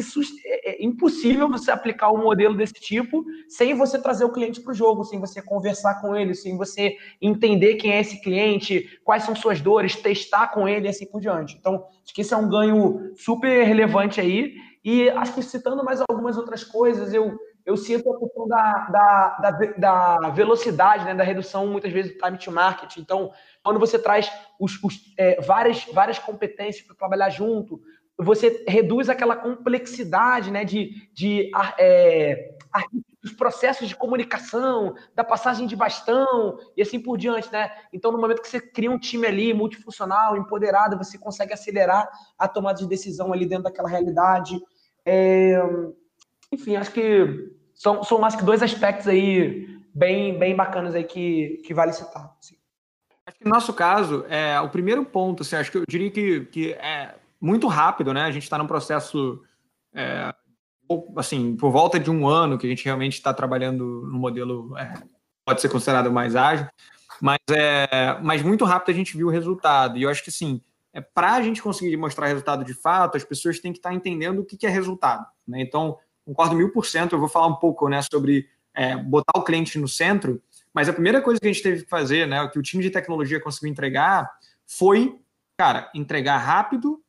é, é impossível você aplicar um modelo desse tipo sem você trazer o cliente para o jogo, sem você conversar com ele, sem você entender quem é esse cliente, quais são suas dores, testar com ele e assim por diante. Então, acho que esse é um ganho super relevante aí. E acho que citando mais algumas outras coisas, eu, eu sinto a questão da, da, da, da velocidade, né, da redução, muitas vezes, do time to market. Então, quando você traz os, os é, várias, várias competências para trabalhar junto, você reduz aquela complexidade né, de, de é, os processos de comunicação, da passagem de bastão e assim por diante, né? Então, no momento que você cria um time ali multifuncional, empoderado, você consegue acelerar a tomada de decisão ali dentro daquela realidade. É... Enfim, acho que são, são mais que dois aspectos aí bem, bem bacanas aí que, que vale citar. Assim. Acho que no nosso caso, é, o primeiro ponto, assim, acho que eu diria que, que é muito rápido, né? A gente está num processo, é, assim, por volta de um ano que a gente realmente está trabalhando no modelo, é, pode ser considerado mais ágil, mas, é, mas muito rápido a gente viu o resultado. E eu acho que, assim, é, para a gente conseguir mostrar resultado de fato, as pessoas têm que estar tá entendendo o que, que é resultado. Né? Então, concordo mil por cento, eu vou falar um pouco né, sobre é, botar o cliente no centro, mas a primeira coisa que a gente teve que fazer, né, que o time de tecnologia conseguiu entregar, foi, cara, entregar rápido,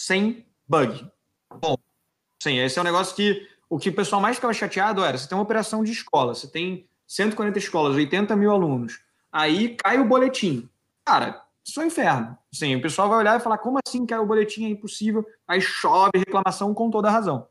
sem bug. Bom, sim, esse é um negócio que o que o pessoal mais ficava chateado era: você tem uma operação de escola, você tem 140 escolas, 80 mil alunos. Aí cai o boletim. Cara, isso é um inferno. Sim, o pessoal vai olhar e falar: como assim cai o boletim? É impossível. Aí chove reclamação com toda a razão.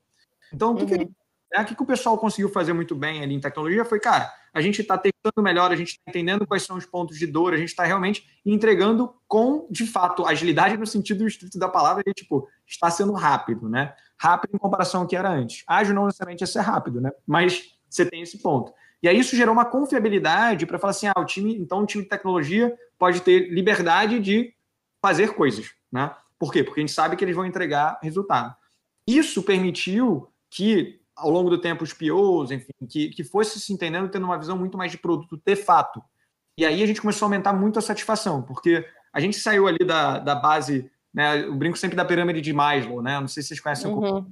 Então, o que, uhum. que, é, que, que o pessoal conseguiu fazer muito bem ali em tecnologia foi, cara, a gente está testando melhor, a gente está entendendo quais são os pontos de dor, a gente está realmente entregando com, de fato, agilidade no sentido estrito da palavra, e, tipo, está sendo rápido, né? Rápido em comparação ao que era antes. Ágil não necessariamente é ser rápido, né? Mas você tem esse ponto. E aí isso gerou uma confiabilidade para falar assim, ah, o time, então o time de tecnologia pode ter liberdade de fazer coisas, né? Por quê? Porque a gente sabe que eles vão entregar resultado. Isso permitiu que, ao longo do tempo, os POs, enfim, que, que fosse se entendendo, tendo uma visão muito mais de produto de fato. E aí a gente começou a aumentar muito a satisfação, porque a gente saiu ali da, da base, né? Eu brinco sempre da pirâmide de Maslow, né? Não sei se vocês conhecem uhum. um pouco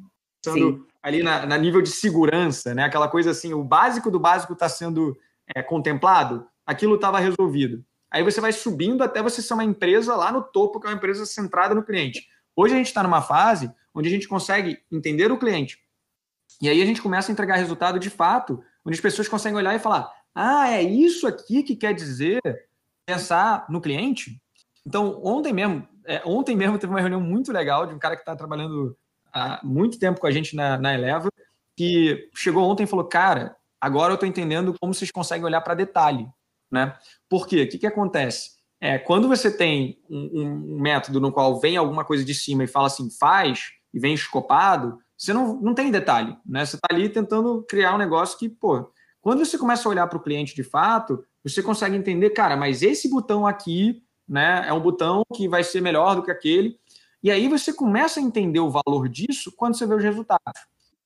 ali na, na, nível de segurança, né? Aquela coisa assim, o básico do básico está sendo é, contemplado, aquilo estava resolvido. Aí você vai subindo até você ser uma empresa lá no topo, que é uma empresa centrada no cliente. Hoje a gente está numa fase onde a gente consegue entender o cliente. E aí a gente começa a entregar resultado de fato, onde as pessoas conseguem olhar e falar: ah, é isso aqui que quer dizer pensar no cliente? Então, ontem mesmo, é, ontem mesmo teve uma reunião muito legal de um cara que está trabalhando há muito tempo com a gente na, na Eleva, que chegou ontem e falou: Cara, agora eu estou entendendo como vocês conseguem olhar para detalhe. Né? Por quê? O que, que acontece? É, quando você tem um, um, método no qual vem alguma coisa de cima e fala assim, faz, e vem escopado, você não, não tem detalhe. Né? Você está ali tentando criar um negócio que, pô, quando você começa a olhar para o cliente de fato, você consegue entender, cara, mas esse botão aqui né, é um botão que vai ser melhor do que aquele. E aí você começa a entender o valor disso quando você vê os resultados.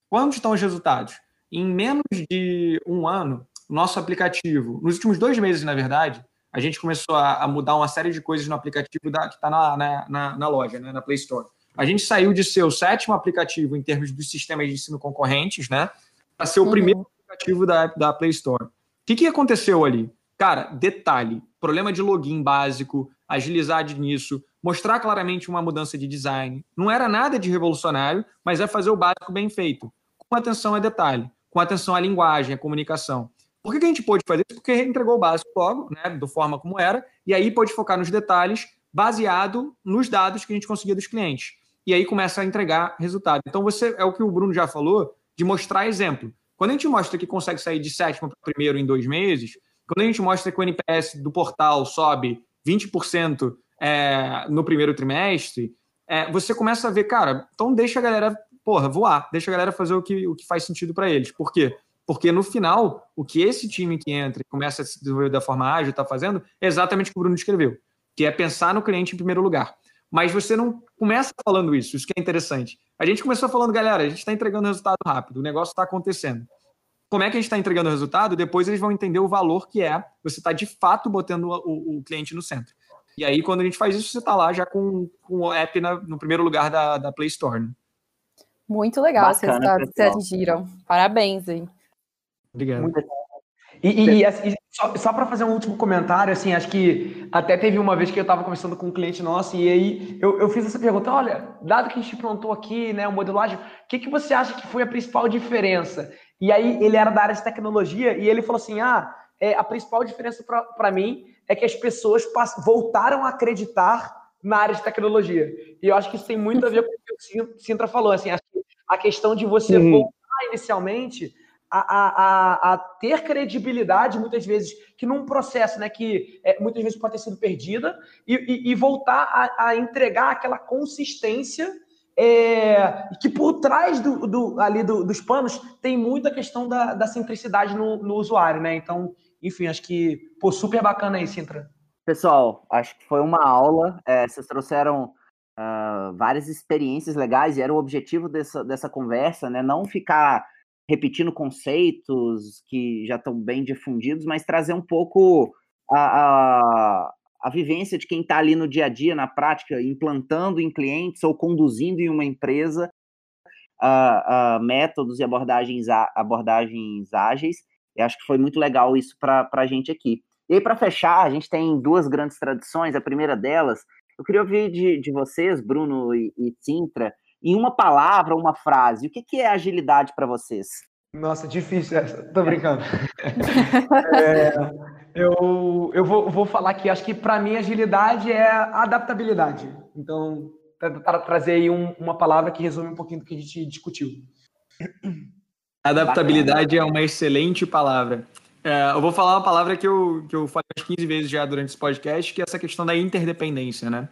Quando estão os resultados? Em menos de um ano, nosso aplicativo, nos últimos dois meses, na verdade, a gente começou a, mudar uma série de coisas no aplicativo da, que está na, na, na, loja, né, na Play Store. A gente saiu de ser o sétimo aplicativo em termos dos sistemas de ensino concorrentes, né, para ser o uhum. primeiro aplicativo da, da Play Store. O que, que aconteceu ali? Cara, detalhe, problema de login básico, agilidade nisso, mostrar claramente uma mudança de design. Não era nada de revolucionário, mas é fazer o básico bem feito, com atenção a detalhe, com atenção à linguagem, à comunicação. Por que, a gente pôde fazer isso? Porque entregou o básico logo, né, do forma como era, e aí pode focar nos detalhes, baseado nos dados que a gente conseguia dos clientes. E aí começa a entregar resultado. Então, você é o que o Bruno já falou, de mostrar exemplo. Quando a gente mostra que consegue sair de sétimo para primeiro em dois meses, quando a gente mostra que o NPS do portal sobe 20% é, no primeiro trimestre, é, você começa a ver, cara, então deixa a galera, porra, voar, deixa a galera fazer o que, o que faz sentido para eles. Por quê? Porque no final, o que esse time que entra e começa a se desenvolver da forma ágil está fazendo é exatamente o que o Bruno descreveu, que é pensar no cliente em primeiro lugar. Mas você não começa falando isso, isso que é interessante. A gente começou falando, galera, a gente está entregando resultado rápido, o negócio está acontecendo como é que a gente está entregando o resultado, depois eles vão entender o valor que é você está de fato botando o, o, cliente no centro. E aí, quando a gente faz isso, você está lá já com, com o app na, no primeiro lugar da, da Play Store. Né? Muito legal esses resultados que vocês atingiram. Parabéns aí. Obrigado. E, e, e, só, só para fazer um último comentário, assim, acho que até teve uma vez que eu estava conversando com um cliente nosso e aí eu, eu fiz essa pergunta, olha, dado que a gente implantou aqui, né, o modelagem, o que, que você acha que foi a principal diferença? E aí ele era da área de tecnologia e ele falou assim: ah, é, a principal diferença para mim é que as pessoas voltaram a acreditar na área de tecnologia. E eu acho que isso tem muito a ver com o que o Sintra falou. Assim, a questão de você uhum. voltar inicialmente a, a, a, ter credibilidade, muitas vezes, que num processo né, que é, muitas vezes pode ter sido perdida, e, e, e voltar a, a entregar aquela consistência é, que por trás do, do ali do, dos panos tem muita questão da, da no, no, usuário, né? Então, enfim, acho que pô, super bacana aí, Sintra. Pessoal, acho que foi uma aula. É, vocês trouxeram uh, várias experiências legais e era o objetivo dessa, dessa conversa, né? Não ficar repetindo conceitos que já estão bem difundidos, mas trazer um pouco a, a, a vivência de quem está ali no dia a dia, na prática, implantando em clientes ou conduzindo em uma empresa uh, uh, métodos e abordagens, abordagens ágeis. Eu acho que foi muito legal isso para a gente aqui. E aí, para fechar, a gente tem duas grandes tradições. A primeira delas, eu queria ouvir de, de vocês, Bruno e, e Sintra, em uma palavra, uma frase, o que, que é agilidade para vocês? Nossa, difícil essa. Tô brincando. é, eu eu vou, vou falar que acho que para mim agilidade é adaptabilidade. Então, para trazer aí um, uma palavra que resume um pouquinho do que a gente discutiu. Adaptabilidade Bacana. é uma excelente palavra. É, eu vou falar uma palavra que eu, que eu falei umas 15 vezes já durante esse podcast, que é essa questão da interdependência, né?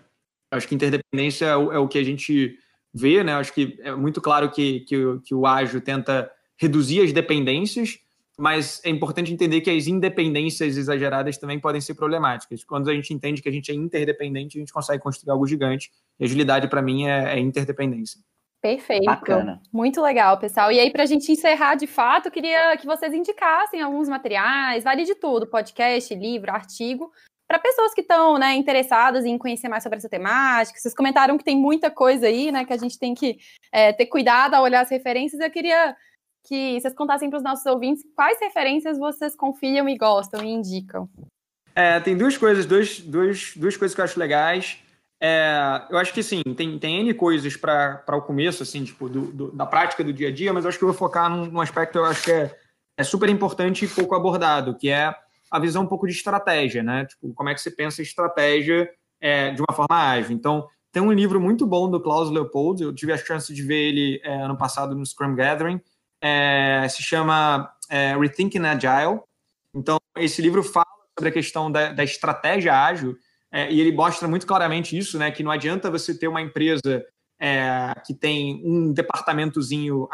Acho que interdependência é o, é o que a gente vê, né? Acho que é muito claro que, que, que o ágil tenta reduzir as dependências, mas é importante entender que as independências exageradas também podem ser problemáticas. Quando a gente entende que a gente é interdependente, a gente consegue construir algo gigante. E agilidade, para mim, é, é interdependência. Perfeito. Bacana. Muito legal, pessoal. E aí, para a gente encerrar de fato, queria que vocês indicassem alguns materiais, vale de tudo, podcast, livro, artigo, para pessoas que estão né, interessadas em conhecer mais sobre essa temática. Vocês comentaram que tem muita coisa aí, né? Que a gente tem que é, ter cuidado ao olhar as referências. Eu queria que vocês contassem para os nossos ouvintes quais referências vocês confiam e gostam e indicam. É, tem duas coisas, duas, coisas que eu acho legais. É, eu acho que sim, tem, tem N coisas para o começo, assim, tipo, do, do, da prática do dia a dia, mas eu acho que eu vou focar num, num aspecto que eu acho que é, é super importante e pouco abordado, que é a visão um pouco de estratégia, né? Tipo, como é que você pensa estratégia é, de uma forma ágil. Então, tem um livro muito bom do Klaus Leopold, eu tive a chance de ver ele é, ano passado no Scrum Gathering, é, se chama é, Rethinking Agile. Então, esse livro fala sobre a questão da, da estratégia ágil, é, e ele mostra muito claramente isso, né? Que não adianta você ter uma empresa é, que tem um departamentozinho.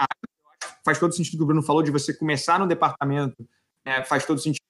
Faz todo sentido que o Bruno falou de você começar no departamento, é, faz todo sentido.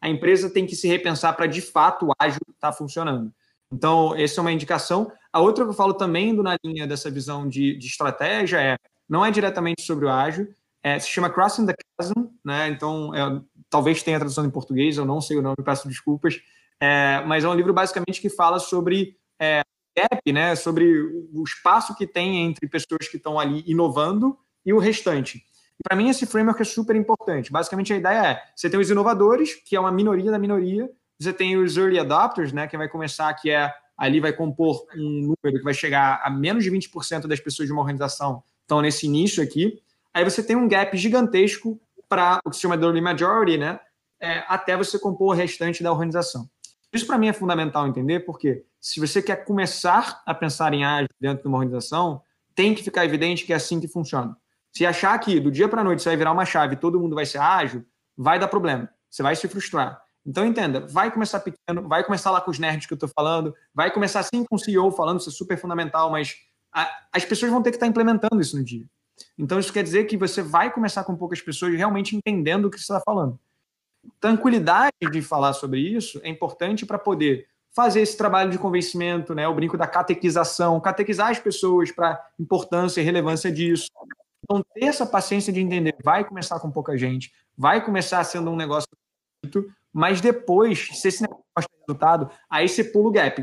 A empresa tem que se repensar para de fato o ágil estar tá funcionando. Então, essa é uma indicação. A outra que eu falo também na linha dessa visão de, de estratégia é não é diretamente sobre o ágil, é, se chama Crossing the Chasm, né? Então, é, talvez tenha tradução em português, eu não sei o nome, peço desculpas, é, mas é um livro basicamente que fala sobre é, gap, né, sobre o espaço que tem entre pessoas que estão ali inovando e o restante. Para mim, esse framework é super importante. Basicamente, a ideia é: você tem os inovadores, que é uma minoria da minoria, você tem os early adopters, né, que vai começar, que é ali vai compor um número que vai chegar a menos de 20% das pessoas de uma organização estão nesse início aqui. Aí você tem um gap gigantesco para o que se chama de early majority, né, é, até você compor o restante da organização. Isso para mim é fundamental entender, porque se você quer começar a pensar em ágil dentro de uma organização, tem que ficar evidente que é assim que funciona. Se achar que do dia para a noite você vai virar uma chave e todo mundo vai ser ágil, vai dar problema. Você vai se frustrar. Então entenda, vai começar pequeno, vai começar lá com os nerds que eu estou falando, vai começar assim com o CEO falando, isso é super fundamental, mas a, as pessoas vão ter que estar tá implementando isso no dia. Então isso quer dizer que você vai começar com poucas pessoas realmente entendendo o que você está falando tranquilidade de falar sobre isso é importante para poder fazer esse trabalho de convencimento, né? O brinco da catequização, catequizar as pessoas para importância e relevância disso. Então, ter essa paciência de entender, vai começar com pouca gente, vai começar sendo um negócio mas depois, se esse negócio mostra resultado, aí você pula o gap.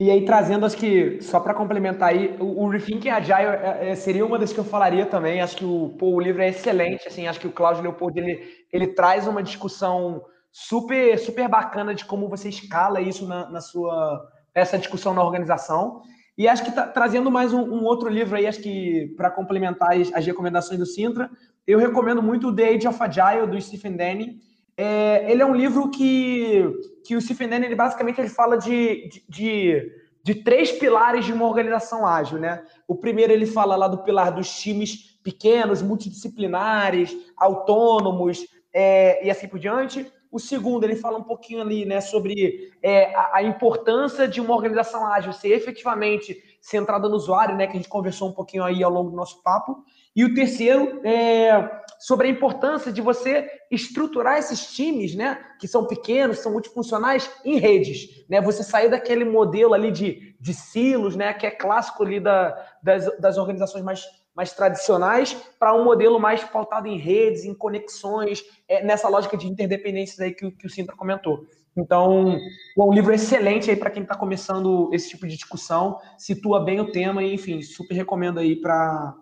E aí, trazendo, acho que, só para complementar aí, o, o Rethinking Agile é, é, seria uma das que eu falaria também. Acho que o, pô, o livro é excelente, assim, acho que o Cláudio Leopoldo, ele, ele traz uma discussão super, super bacana de como você escala isso na, na sua, essa discussão na organização. E acho que tá, trazendo mais um, um, outro livro aí, acho que para complementar as, as, recomendações do Sintra, eu recomendo muito o The Age of Agile, do Stephen Denny. É, ele é um livro que, que o Stephen Denny, ele basicamente ele fala de, de, de, de, três pilares de uma organização ágil, né? O primeiro ele fala lá do pilar dos times pequenos, multidisciplinares, autônomos é, e assim por diante. O segundo, ele fala um pouquinho ali né, sobre é, a, a, importância de uma organização ágil ser efetivamente centrada no usuário, né, que a gente conversou um pouquinho aí ao longo do nosso papo. E o terceiro é sobre a importância de você estruturar esses times, né, que são pequenos, são multifuncionais, em redes, né? Você sair daquele modelo ali de, de silos, né, que é clássico ali da, das, das organizações mais, mais tradicionais, para um modelo mais pautado em redes, em conexões, é, nessa lógica de interdependências aí que, que o Sintra comentou. Então, é um livro excelente aí para quem está começando esse tipo de discussão, situa bem o tema e, enfim, super recomendo aí para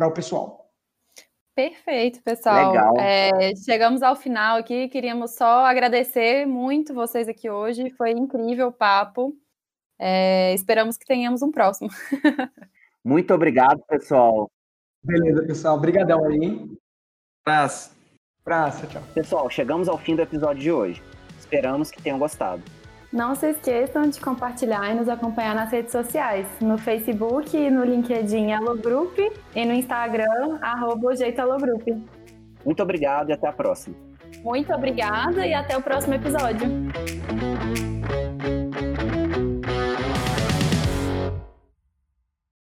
o pessoal. Perfeito, pessoal. Legal. É, chegamos ao final aqui. Queríamos só agradecer muito vocês aqui hoje. Foi incrível o papo. É, esperamos que tenhamos um próximo. Muito obrigado, pessoal. Beleza, pessoal. Obrigadão aí. Praça. Praça, tchau. Pessoal, chegamos ao fim do episódio de hoje. Esperamos que tenham gostado. Não se esqueçam de compartilhar e nos acompanhar nas redes sociais, no Facebook e no LinkedIn Alogroup e no Instagram, arroba o Jeito Alogroup. Muito obrigado e até a próxima. Muito obrigada e até o próximo episódio.